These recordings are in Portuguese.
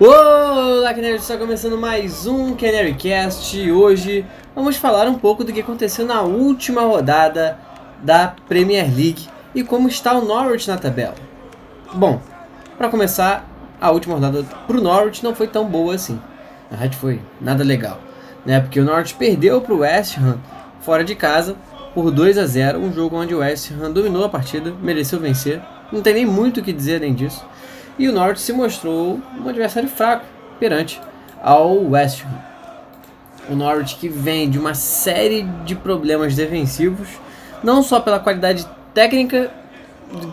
Olá, Canary, está começando mais um Canary Cast e hoje vamos falar um pouco do que aconteceu na última rodada da Premier League e como está o Norwich na tabela. Bom, para começar, a última rodada para o Norwich não foi tão boa assim. Na verdade, foi nada legal, né? Porque o Norwich perdeu para o West Ham fora de casa por 2 a 0, um jogo onde o West Ham dominou a partida, mereceu vencer. Não tem nem muito o que dizer além disso e o Norwich se mostrou um adversário fraco perante ao West Ham. O Norwich que vem de uma série de problemas defensivos, não só pela qualidade técnica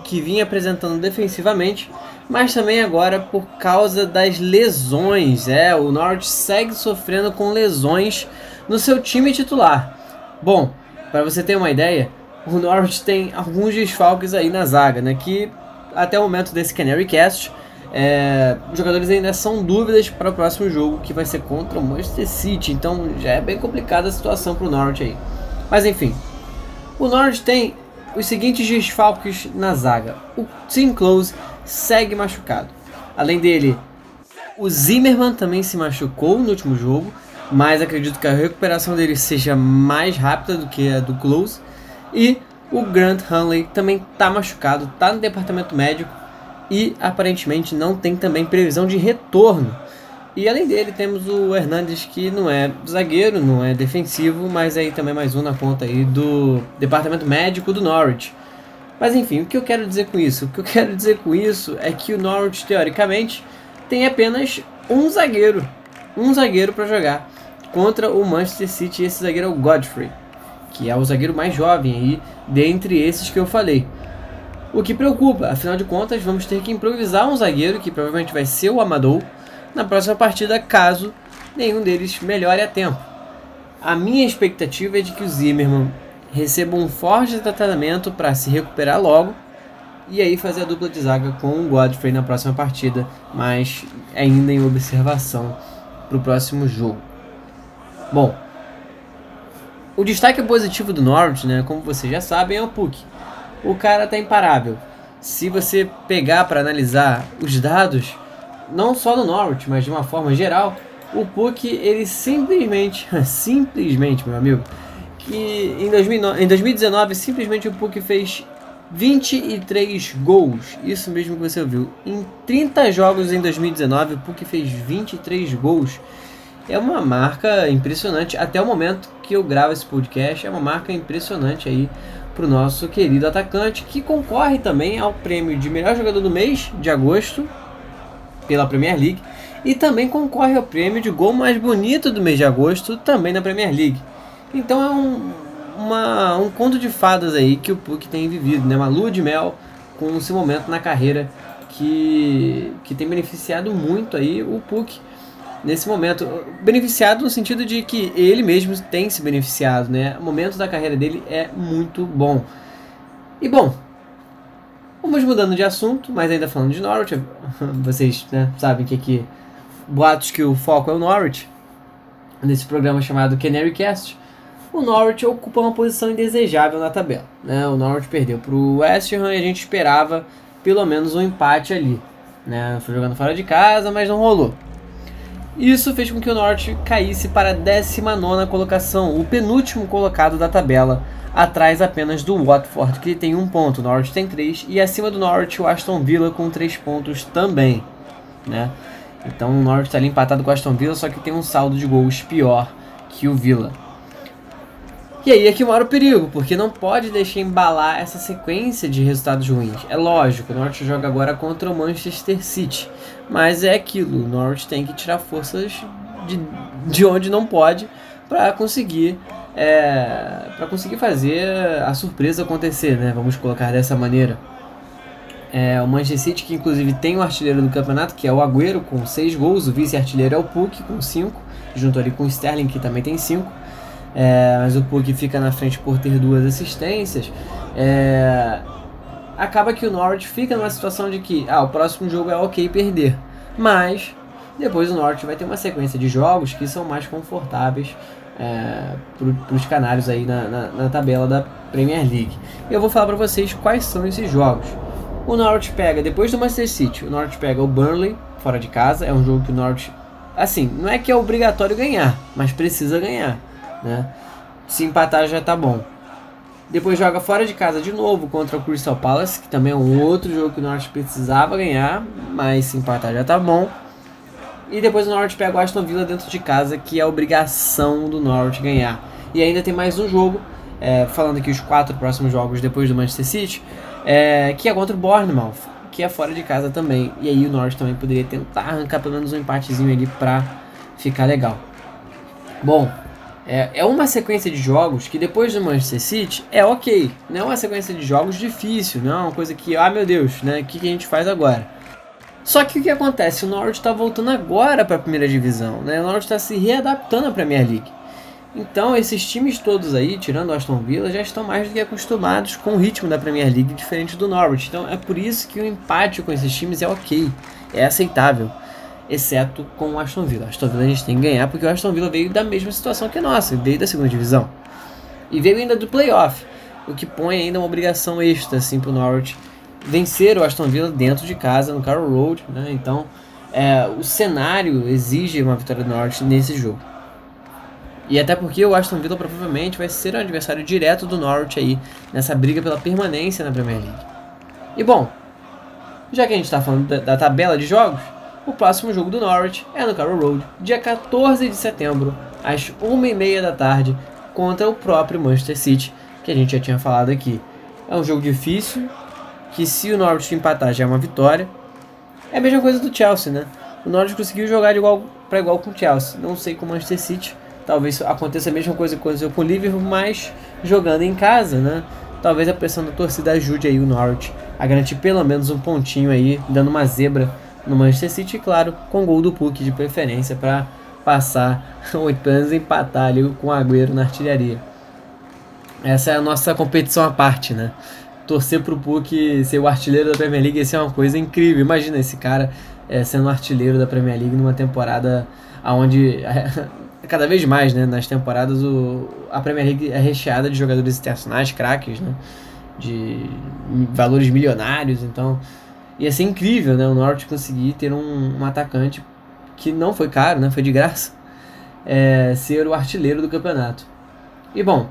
que vinha apresentando defensivamente, mas também agora por causa das lesões. É, o Norwich segue sofrendo com lesões no seu time titular. Bom, para você ter uma ideia, o Norwich tem alguns desfalques aí na zaga, né, que até o momento desse Canary Cast, é, os jogadores ainda são dúvidas para o próximo jogo, que vai ser contra o Manchester City. Então já é bem complicada a situação para o Norwich aí. Mas enfim, o Norwich tem os seguintes desfalques na zaga. O Tim Close segue machucado. Além dele, o Zimmerman também se machucou no último jogo, mas acredito que a recuperação dele seja mais rápida do que a do Close. E o Grant Hanley também está machucado, está no departamento médico e aparentemente não tem também previsão de retorno. E além dele temos o Hernandes que não é zagueiro, não é defensivo, mas aí também mais um na conta aí do departamento médico do Norwich. Mas enfim, o que eu quero dizer com isso? O que eu quero dizer com isso é que o Norwich teoricamente tem apenas um zagueiro, um zagueiro para jogar contra o Manchester City. Esse zagueiro é o Godfrey que é o zagueiro mais jovem aí dentre esses que eu falei. O que preocupa, afinal de contas, vamos ter que improvisar um zagueiro, que provavelmente vai ser o Amadou, na próxima partida, caso nenhum deles melhore a tempo. A minha expectativa é de que o Zimmermann receba um forte tratamento para se recuperar logo e aí fazer a dupla de zaga com o Godfrey na próxima partida, mas ainda em observação para o próximo jogo. Bom, o destaque positivo do Norwich, né, como vocês já sabem, é o Puck. O cara tá imparável. Se você pegar para analisar os dados, não só do Norwich, mas de uma forma geral, o Puck ele simplesmente, simplesmente, meu amigo, que em, 2009, em 2019 simplesmente o Puck fez 23 gols. Isso mesmo que você ouviu. Em 30 jogos em 2019, o Puck fez 23 gols é uma marca impressionante. Até o momento que eu gravo esse podcast, é uma marca impressionante aí para o nosso querido atacante, que concorre também ao prêmio de melhor jogador do mês de agosto pela Premier League e também concorre ao prêmio de gol mais bonito do mês de agosto também na Premier League. Então é um, uma, um conto de fadas aí que o Puck tem vivido, né? uma lua de mel com esse momento na carreira que, que tem beneficiado muito aí o Puck nesse momento. Beneficiado no sentido de que ele mesmo tem se beneficiado, né? O momento da carreira dele é muito bom. E bom, vamos mudando de assunto, mas ainda falando de Norwich, vocês né, sabem que aqui boatos que o foco é o Norwich, nesse programa chamado Canary Cast. O Norwich ocupa uma posição indesejável na tabela. Né? O Norwich perdeu para o West Ham e a gente esperava pelo menos um empate ali. Né? Foi jogando fora de casa, mas não rolou. Isso fez com que o Norte caísse para a 19 colocação, o penúltimo colocado da tabela, atrás apenas do Watford, que tem um ponto, o Norte tem três, e acima do Norte o Aston Villa com três pontos também. Né? Então o Norte está ali empatado com o Aston Villa, só que tem um saldo de gols pior que o Villa. E aí é que mora o perigo, porque não pode deixar embalar essa sequência de resultados ruins. É lógico, o Norte joga agora contra o Manchester City, mas é aquilo, o Norwich tem que tirar forças de, de onde não pode para conseguir é, para conseguir fazer a surpresa acontecer, né? Vamos colocar dessa maneira. É, o Manchester City, que inclusive tem o artilheiro do campeonato, que é o Agüero, com 6 gols. O vice-artilheiro é o Puck, com 5, junto ali com o Sterling, que também tem 5. É, mas o Puck fica na frente por ter duas assistências. É, acaba que o Norwich fica numa situação de que ah, o próximo jogo é ok perder. Mas depois o Norte vai ter uma sequência de jogos que são mais confortáveis é, para os canários aí na, na, na, tabela da Premier League. Eu vou falar para vocês quais são esses jogos. O Norte pega, depois do Manchester City, o Norte pega o Burnley fora de casa. É um jogo que o Norte, assim, não é que é obrigatório ganhar, mas precisa ganhar. Né? Se empatar já tá bom. Depois joga fora de casa de novo contra o Crystal Palace, que também é um outro jogo que o Norte precisava ganhar, mas se empatar já tá bom. E depois o Norte pega o Aston Villa dentro de casa, que é obrigação do Norte ganhar. E ainda tem mais um jogo, é, falando aqui os quatro próximos jogos depois do Manchester City, é, que é contra o Bournemouth, que é fora de casa também. E aí o Norte também poderia tentar arrancar pelo menos um empatezinho ali pra ficar legal. Bom, é, é uma sequência de jogos que depois do Manchester City é ok. Não é uma sequência de jogos difícil, não é uma coisa que, ah meu Deus, né? O que, que a gente faz agora? Só que o que acontece? O Norwich está voltando agora para a primeira divisão, né? O Norwich está se readaptando à Premier League. Então esses times todos aí, tirando o Aston Villa, já estão mais do que acostumados com o ritmo da Premier League diferente do Norwich. Então é por isso que o empate com esses times é ok, é aceitável, exceto com o Aston Villa. Aston Villa a gente tem que ganhar porque o Aston Villa veio da mesma situação que a nossa, veio da segunda divisão e veio ainda do playoff, o que põe ainda uma obrigação extra assim para o Norwich vencer o Aston Villa dentro de casa, no Carroll Road, né? Então, é, o cenário exige uma vitória do Norte nesse jogo. E até porque o Aston Villa provavelmente vai ser um adversário direto do Norwich aí, nessa briga pela permanência na Premier League. E bom, já que a gente está falando da, da, tabela de jogos, o próximo jogo do Norwich é no Carroll Road, dia 14 de setembro, às 1h30 da tarde, contra o próprio Manchester City, que a gente já tinha falado aqui. É um jogo difícil, que se o Norwich empatar já é uma vitória. É a mesma coisa do Chelsea, né? O Norwich conseguiu jogar de igual para igual com o Chelsea. Não sei com o Manchester City. Talvez aconteça a mesma coisa que aconteceu com o Liverpool, mas jogando em casa, né? Talvez a pressão da torcida ajude aí o Norwich a garantir pelo menos um pontinho aí, dando uma zebra no Manchester City, claro, com gol do Puck de preferência para passar oito anos e empatar ali com o Agüero na artilharia. Essa é a nossa competição à parte, né? torcer pro Puck ser o artilheiro da Premier League, isso é uma coisa incrível. Imagina esse cara é, sendo artilheiro da Premier League numa temporada onde cada vez mais, né, nas temporadas o, a Premier League é recheada de jogadores internacionais, craques, né, de valores milionários, então ia ser incrível, né, o Norte conseguir ter um, um atacante que não foi caro, né, foi de graça, é, ser o artilheiro do campeonato. E bom,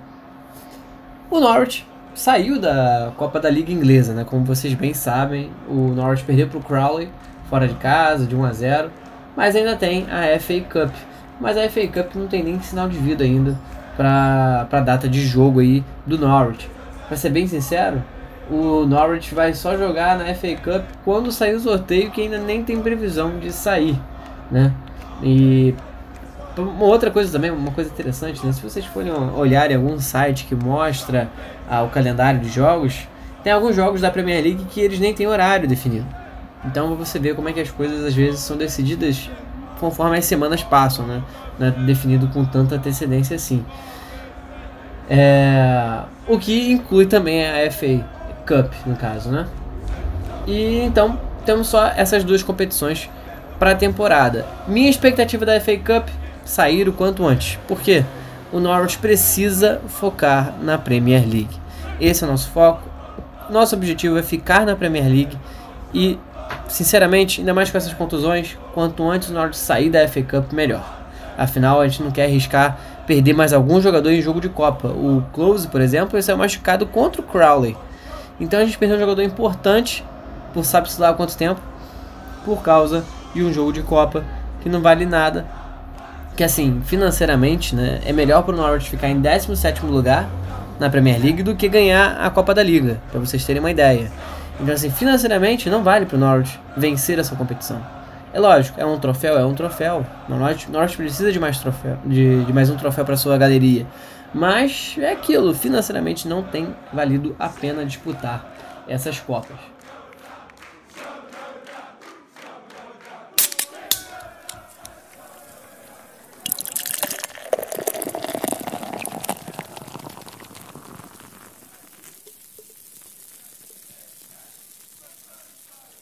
o Norwich saiu da Copa da Liga Inglesa, né? Como vocês bem sabem, o Norwich perdeu para o Crowley fora de casa, de 1 a 0, mas ainda tem a FA Cup. Mas a FA Cup não tem nem sinal de vida ainda para a data de jogo aí do Norwich. Para ser bem sincero, o Norwich vai só jogar na FA Cup quando sair o sorteio, que ainda nem tem previsão de sair, né? E uma outra coisa também, uma coisa interessante, né? Se vocês forem olhar em algum site que mostra ah, o calendário de jogos, tem alguns jogos da Premier League que eles nem têm horário definido. Então você vê como é que as coisas às vezes são decididas conforme as semanas passam, né? Não é definido com tanta antecedência assim. É... O que inclui também a FA Cup, no caso, né? E então temos só essas duas competições para a temporada. Minha expectativa da FA Cup sair o quanto antes. Por quê? O Norwich precisa focar na Premier League. Esse é o nosso foco. Nosso objetivo é ficar na Premier League e, sinceramente, ainda mais com essas contusões, quanto antes o Norwich sair da FA Cup, melhor. Afinal, a gente não quer arriscar perder mais algum jogador em jogo de Copa. O Close, por exemplo, ele saiu machucado contra o Crowley. Então a gente perdeu um jogador importante, por sabe-se lá há quanto tempo, por causa de um jogo de Copa que não vale nada que assim, financeiramente, né, é melhor para o Norwich ficar em 17º lugar na Premier League do que ganhar a Copa da Liga, para vocês terem uma ideia. Então assim, financeiramente não vale para o Norwich vencer essa competição. É lógico, é um troféu, é um troféu. O Norwich, Norwich precisa de mais troféu, de, de mais um troféu para sua galeria. Mas é aquilo, financeiramente não tem valido a pena disputar essas copas.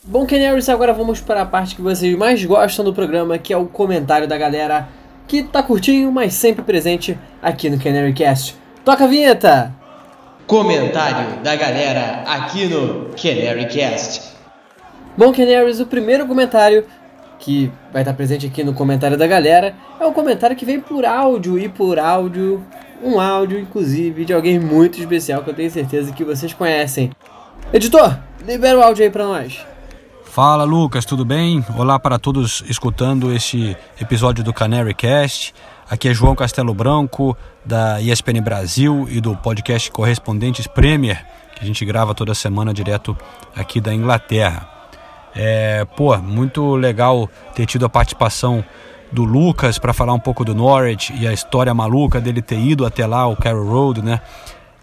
Bom, Canaries, agora vamos para a parte que vocês mais gostam do programa, que é o comentário da galera que tá curtinho, mas sempre presente aqui no Canary Cast. Toca a vinheta! Comentário da galera aqui no Canary Cast. Bom, Canaries, o primeiro comentário que vai estar presente aqui no comentário da galera é um comentário que vem por áudio e por áudio, um áudio inclusive de alguém muito especial que eu tenho certeza que vocês conhecem. Editor, libera o áudio aí para nós. Fala Lucas, tudo bem? Olá para todos escutando este episódio do Canary Cast. Aqui é João Castelo Branco, da ESPN Brasil e do podcast Correspondentes Premier, que a gente grava toda semana direto aqui da Inglaterra. É, pô, muito legal ter tido a participação do Lucas para falar um pouco do Norwich e a história maluca dele ter ido até lá, o Carroll Road, né?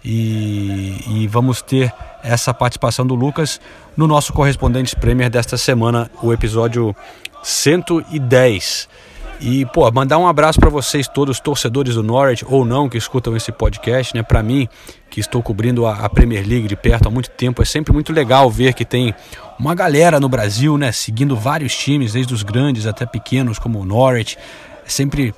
E, e, vamos ter essa participação do Lucas no nosso Correspondentes Premier desta semana, o episódio 110. E, pô, mandar um abraço para vocês todos, torcedores do Norwich ou não, que escutam esse podcast, né? Para mim, que estou cobrindo a, a, Premier League de perto há muito tempo, é sempre muito legal ver que tem uma galera no Brasil, né? Seguindo vários times, desde os grandes até pequenos, como o Norwich. É sempre,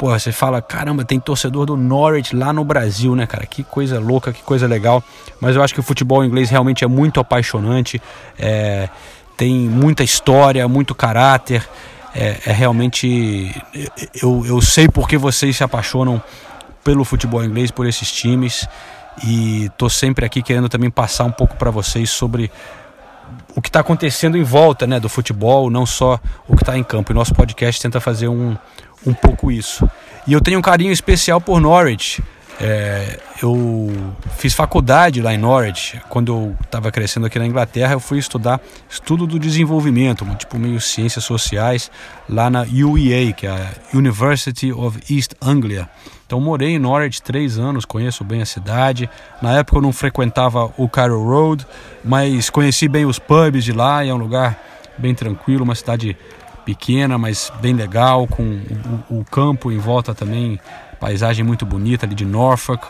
pô, você fala, caramba, tem torcedor do Norwich lá no Brasil, né, cara? Que coisa louca, que coisa legal. Mas eu acho que o futebol inglês realmente é muito apaixonante, é, tem muita história, muito caráter é, é realmente. Eu, eu sei porque vocês se apaixonam pelo futebol inglês, por esses times. E tô sempre aqui querendo também passar um pouco para vocês sobre o que está acontecendo em volta né, do futebol, não só o que está em campo. E nosso podcast tenta fazer um, um pouco isso. E eu tenho um carinho especial por Norwich. É, eu fiz faculdade lá em Norwich. Quando eu estava crescendo aqui na Inglaterra, eu fui estudar estudo do desenvolvimento, tipo meio ciências sociais, lá na UEA, que é a University of East Anglia. Então morei em Norwich três anos, conheço bem a cidade. Na época eu não frequentava o Cairo Road, mas conheci bem os pubs de lá. E é um lugar bem tranquilo, uma cidade pequena, mas bem legal, com o, o campo em volta também paisagem muito bonita ali de Norfolk.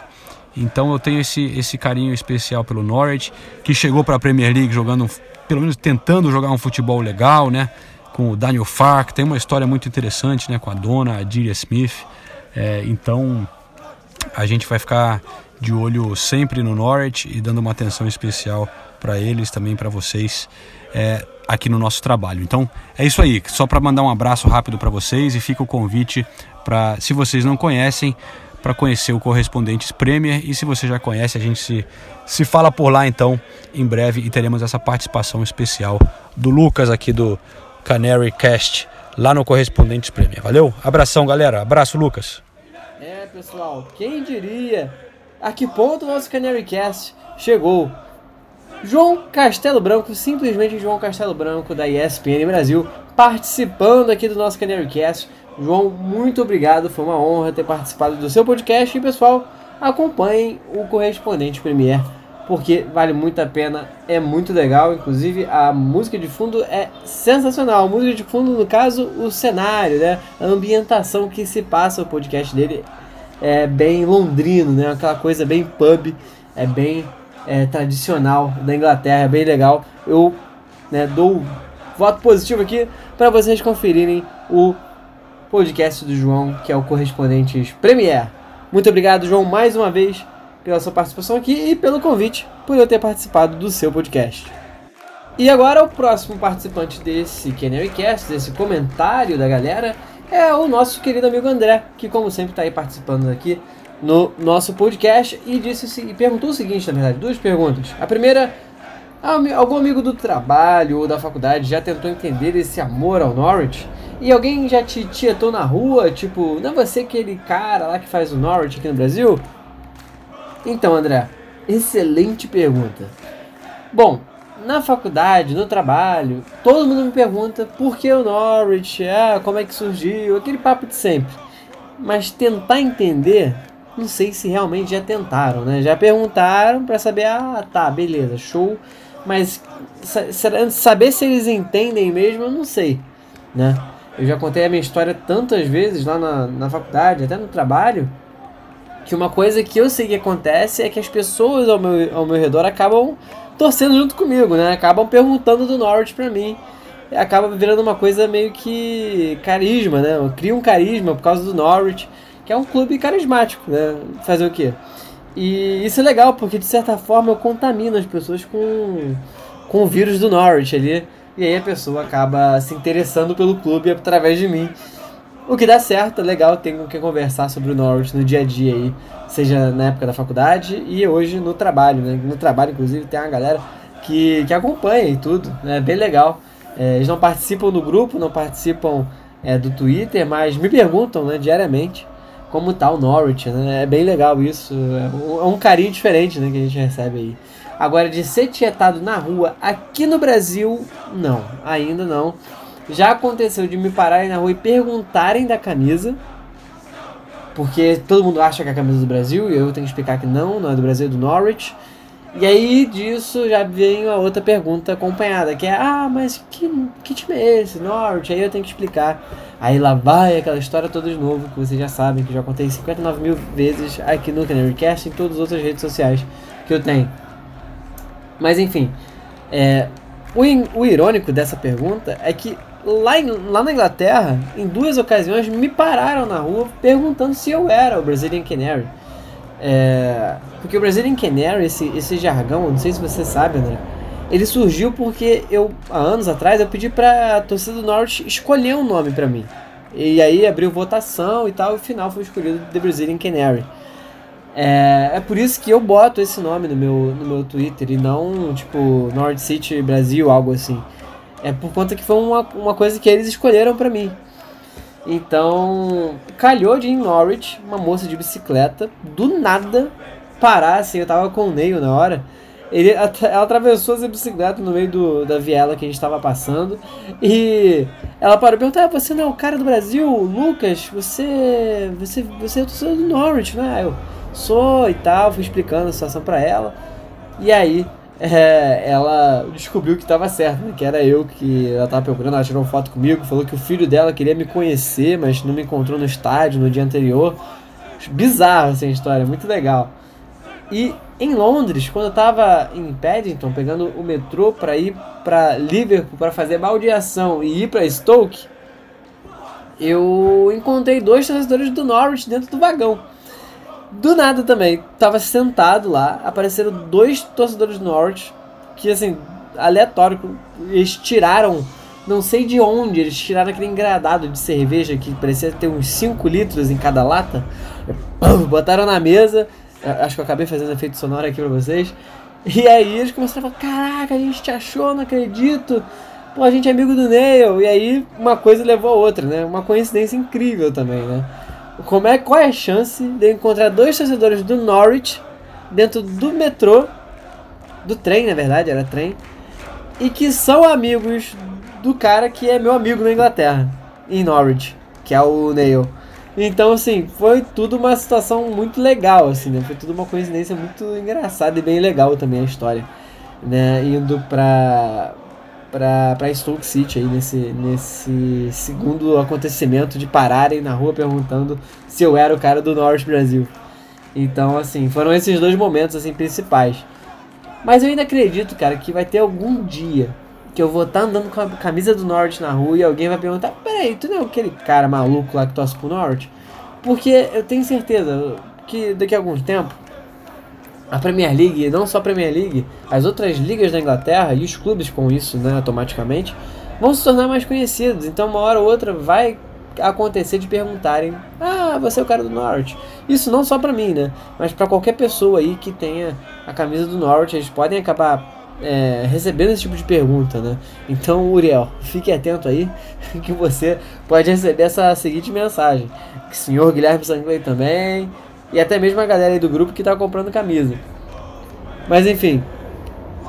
Então eu tenho esse, esse carinho especial pelo Norwich, que chegou para a Premier League jogando, pelo menos tentando jogar um futebol legal, né? Com o Daniel Fark, tem uma história muito interessante, né? Com a dona, a Smith. É, então a gente vai ficar de olho sempre no Norwich e dando uma atenção especial para eles, também para vocês. É, aqui no nosso trabalho. Então é isso aí, só para mandar um abraço rápido para vocês e fica o convite para, se vocês não conhecem, para conhecer o Correspondentes Premier e se você já conhece, a gente se, se fala por lá então em breve e teremos essa participação especial do Lucas aqui do Canary Cast lá no Correspondentes Premier. Valeu? Abração, galera. Abraço, Lucas. É, pessoal, quem diria? A que ponto o nosso Canary Cast chegou? João Castelo Branco, simplesmente João Castelo Branco da ESPN Brasil, participando aqui do nosso Canary Cast. João, muito obrigado, foi uma honra ter participado do seu podcast. E pessoal, acompanhem o Correspondente Premier, porque vale muito a pena, é muito legal, inclusive a música de fundo é sensacional, a música de fundo no caso, o cenário, né, a ambientação que se passa o podcast dele é bem londrino, né, aquela coisa bem pub, é bem é, tradicional da Inglaterra, bem legal, eu né, dou voto positivo aqui para vocês conferirem o podcast do João, que é o Correspondentes Premier. Muito obrigado, João, mais uma vez pela sua participação aqui e pelo convite por eu ter participado do seu podcast. E agora o próximo participante desse Cast, desse comentário da galera, é o nosso querido amigo André, que como sempre está aí participando aqui no nosso podcast e disse e perguntou o seguinte, na verdade, duas perguntas. A primeira, algum amigo do trabalho ou da faculdade já tentou entender esse amor ao Norwich? E alguém já te tietou na rua, tipo, não é você aquele cara lá que faz o Norwich aqui no Brasil? Então, André, excelente pergunta. Bom, na faculdade, no trabalho, todo mundo me pergunta por que o Norwich, ah, como é que surgiu, aquele papo de sempre. Mas tentar entender, não sei se realmente já tentaram, né? Já perguntaram para saber, ah, tá, beleza, show. Mas saber se eles entendem mesmo, eu não sei, né? Eu já contei a minha história tantas vezes lá na, na faculdade, até no trabalho, que uma coisa que eu sei que acontece é que as pessoas ao meu, ao meu redor acabam torcendo junto comigo, né? Acabam perguntando do Norwich pra mim. Acaba virando uma coisa meio que carisma, né? Cria um carisma por causa do Norwich, que é um clube carismático, né? Fazer o quê? E isso é legal, porque de certa forma eu contamino as pessoas com, com o vírus do Norwich ali. E aí a pessoa acaba se interessando pelo clube através de mim. O que dá certo, é legal, tenho que conversar sobre o Norwich no dia a dia aí, seja na época da faculdade e hoje no trabalho, né? No trabalho, inclusive, tem uma galera que, que acompanha e tudo, né? É bem legal. É, eles não participam do grupo, não participam é, do Twitter, mas me perguntam né, diariamente como tá o Norwich, né? É bem legal isso. É um carinho diferente né, que a gente recebe aí. Agora, de ser tietado na rua aqui no Brasil, não, ainda não. Já aconteceu de me pararem na rua e perguntarem da camisa. Porque todo mundo acha que é a camisa do Brasil e eu tenho que explicar que não, não é do Brasil, é do Norwich. E aí disso já vem a outra pergunta acompanhada, que é, ah, mas que, que time é esse, Norwich? Aí eu tenho que explicar. Aí lá vai aquela história toda de novo, que vocês já sabem, que já contei 59 mil vezes aqui no Canarycast e em todas as outras redes sociais que eu tenho. Mas enfim, é, o, o irônico dessa pergunta é que lá, em, lá na Inglaterra, em duas ocasiões, me pararam na rua perguntando se eu era o Brazilian Canary. É, porque o Brazilian Canary, esse, esse jargão, não sei se você sabe, André, ele surgiu porque eu, há anos atrás, eu pedi pra torcida do Norte escolher um nome para mim. E aí abriu votação e tal, e no final foi escolhido The Brazilian Canary. É, é por isso que eu boto esse nome no meu, no meu Twitter e não, tipo, North City Brasil, algo assim. É por conta que foi uma, uma coisa que eles escolheram para mim. Então, calhou de em Norwich, uma moça de bicicleta, do nada, parar assim, eu tava com o Neil na hora. Ele, ela atravessou essa bicicleta no meio do, da viela que a gente estava passando e ela parou e perguntou: ah, Você não é o cara do Brasil, Lucas? Você, você, você é o do Norwich, né? Eu sou e tal, fui explicando a situação para ela. E aí é, ela descobriu que estava certo, né? que era eu que ela estava procurando, ela tirou foto comigo, falou que o filho dela queria me conhecer, mas não me encontrou no estádio no dia anterior. Bizarro essa história, muito legal. E em Londres, quando eu estava em Paddington, pegando o metrô para ir para Liverpool para fazer baldeação e ir para Stoke, eu encontrei dois torcedores do Norwich dentro do vagão. Do nada também, tava sentado lá, apareceram dois torcedores do Norte, que assim, aleatório, eles tiraram, não sei de onde, eles tiraram aquele engradado de cerveja que parecia ter uns 5 litros em cada lata, botaram na mesa, acho que eu acabei fazendo efeito sonoro aqui pra vocês, e aí eles começaram a falar, caraca, a gente te achou, não acredito, pô, a gente é amigo do Neil, e aí uma coisa levou a outra, né, uma coincidência incrível também, né como é, qual é a chance de encontrar dois torcedores do Norwich dentro do metrô, do trem, na verdade, era trem, e que são amigos do cara que é meu amigo na Inglaterra, em Norwich, que é o Neil. Então, assim, foi tudo uma situação muito legal, assim, né? Foi tudo uma coincidência muito engraçada e bem legal também a história, né? Indo pra, pra Stoke City aí nesse, nesse segundo acontecimento de pararem na rua perguntando se eu era o cara do Norte Brasil. Então, assim, foram esses dois momentos assim principais. Mas eu ainda acredito, cara, que vai ter algum dia que eu vou estar tá andando com a camisa do Norte na rua e alguém vai perguntar: Peraí, tu não é aquele cara maluco lá que torce pro Norte? Porque eu tenho certeza que daqui a algum tempo a Premier League, não só a Premier League, as outras ligas da Inglaterra e os clubes com isso, né, automaticamente, vão se tornar mais conhecidos. Então, uma hora ou outra vai acontecer de perguntarem: "Ah, você é o cara do Norwich". Isso não só para mim, né, mas para qualquer pessoa aí que tenha a camisa do Norwich, eles podem acabar é, recebendo esse tipo de pergunta, né? Então, Uriel, fique atento aí que você pode receber essa seguinte mensagem: que o senhor Guilherme Sangley também e até mesmo a galera aí do grupo que tá comprando camisa. Mas enfim,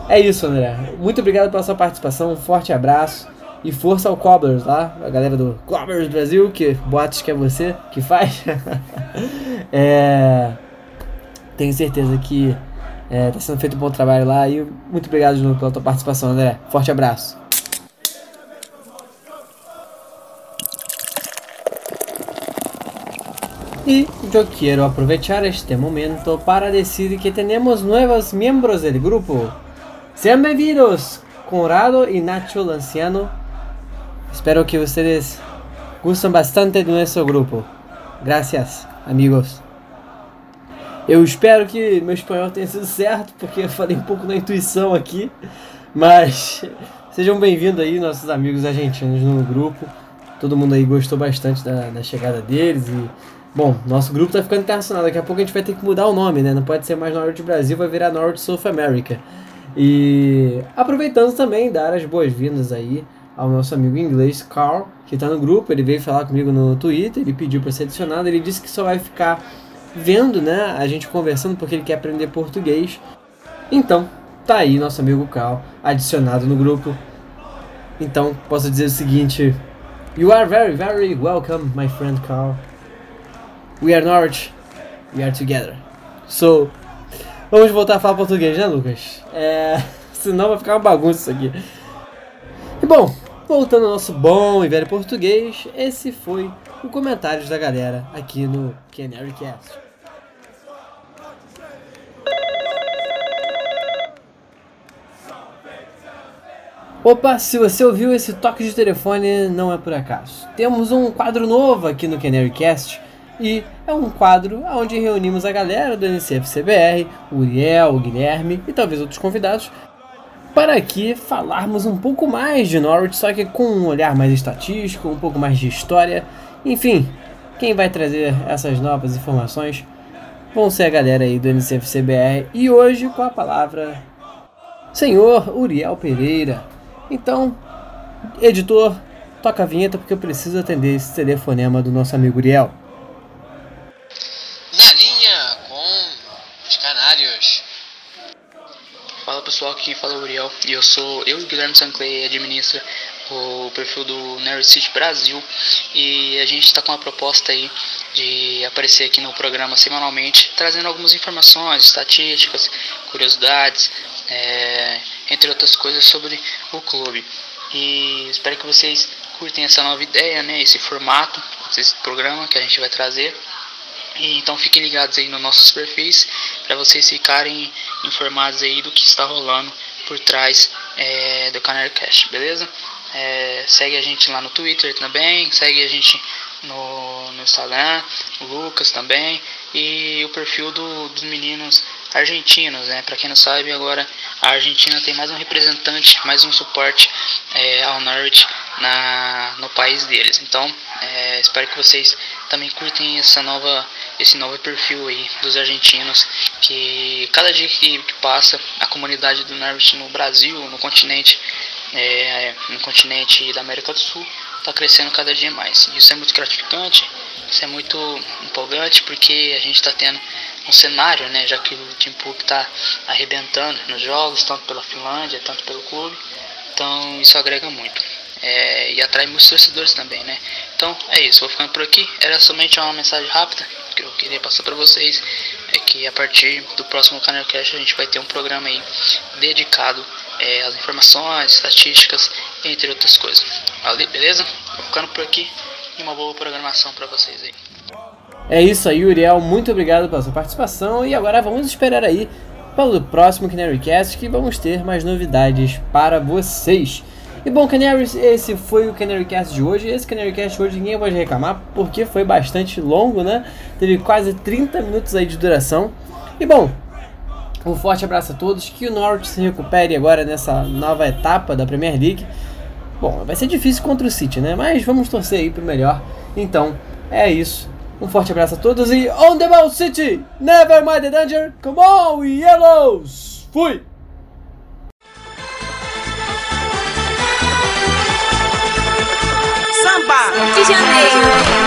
é isso, André. Muito obrigado pela sua participação, um forte abraço e força ao Cobblers lá, a galera do Cobblers Brasil, que boatos que é você que faz. é, tenho certeza que é, tá sendo feito um bom trabalho lá e muito obrigado de novo pela tua participação, André. Forte abraço. Y yo quiero aprovechar este momento para decir que tenemos nuevos miembros del grupo. Sean bem-vindos, Conrado e Nacho Lanciano. Espero que vocês gustem bastante do nosso grupo. Gracias, amigos. Eu espero que meu espanhol tenha sido certo, porque eu falei um pouco na intuição aqui. Mas sejam bem-vindos aí, nossos amigos argentinos no grupo. Todo mundo aí gostou bastante da, da chegada deles e Bom, nosso grupo tá ficando internacional. Daqui a pouco a gente vai ter que mudar o nome, né? Não pode ser mais Norte Brasil, vai virar Norte South America. E aproveitando também, dar as boas-vindas aí ao nosso amigo inglês Carl, que está no grupo. Ele veio falar comigo no Twitter, ele pediu para ser adicionado. Ele disse que só vai ficar vendo, né? A gente conversando porque ele quer aprender português. Então, tá aí nosso amigo Carl adicionado no grupo. Então, posso dizer o seguinte: You are very, very welcome, my friend Carl. We are Norwich, we are together. So, vamos voltar a falar português, né, Lucas? É, senão vai ficar uma bagunça isso aqui. E bom, voltando ao nosso bom e velho português, esse foi o comentários da galera aqui no Canary Cast. Opa, se você ouviu esse toque de telefone, não é por acaso. Temos um quadro novo aqui no Canary Cast e é um quadro onde reunimos a galera do NCFCBR, o Uriel, o Guilherme e talvez outros convidados, para aqui falarmos um pouco mais de Norwich, só que com um olhar mais estatístico, um pouco mais de história. Enfim, quem vai trazer essas novas informações vão ser a galera aí do NCFCBR e hoje com a palavra Senhor Uriel Pereira. Então, editor, toca a vinheta porque eu preciso atender esse telefonema do nosso amigo Uriel. Aqui fala o Uriel e eu sou eu e Guilherme Sanclay administra o perfil do Nerd City Brasil e a gente está com uma proposta aí de aparecer aqui no programa semanalmente, trazendo algumas informações, estatísticas, curiosidades, é, entre outras coisas sobre o clube. E espero que vocês curtem essa nova ideia, né, esse formato, esse programa que a gente vai trazer. Então fiquem ligados aí nos nossos perfis para vocês ficarem informados aí do que está rolando por trás é, do Canary Cash, beleza? É, segue a gente lá no Twitter também, segue a gente no, no Instagram, o Lucas também e o perfil do, dos meninos argentinos, né? Para quem não sabe, agora a Argentina tem mais um representante, mais um suporte é, ao Norwich na, no país deles. Então, é, espero que vocês também curtem essa nova, esse novo perfil aí dos argentinos, que cada dia que, passa, a comunidade do Norwich no Brasil, no continente, é, no continente da América do Sul, está crescendo cada dia mais. Isso é muito gratificante, isso é muito empolgante, porque a gente está tendo um cenário, né, já que o Poop está arrebentando nos jogos, tanto pela Finlândia, tanto pelo clube. Então isso agrega muito. É, e atrai muitos torcedores também, né? Então é isso, vou ficando por aqui. Era somente uma mensagem rápida que eu queria passar para vocês. É que a partir do próximo Canal Cash a gente vai ter um programa aí dedicado é, às informações, estatísticas, entre outras coisas. Valeu, beleza? Vou ficando por aqui e uma boa programação para vocês aí. É isso aí, Uriel. Muito obrigado pela sua participação. E agora vamos esperar aí pelo próximo Canarycast que vamos ter mais novidades para vocês. E bom, Canaries, esse foi o Canarycast de hoje. Esse Canarycast hoje ninguém pode reclamar porque foi bastante longo, né? Teve quase 30 minutos aí de duração. E bom, um forte abraço a todos. Que o Norwich se recupere agora nessa nova etapa da Premier League. Bom, vai ser difícil contra o City, né? Mas vamos torcer aí pro melhor. Então, é isso. Um forte abraço a todos e on the ball City! Never mind the danger! Come on, Yellows! Fui! 就像你。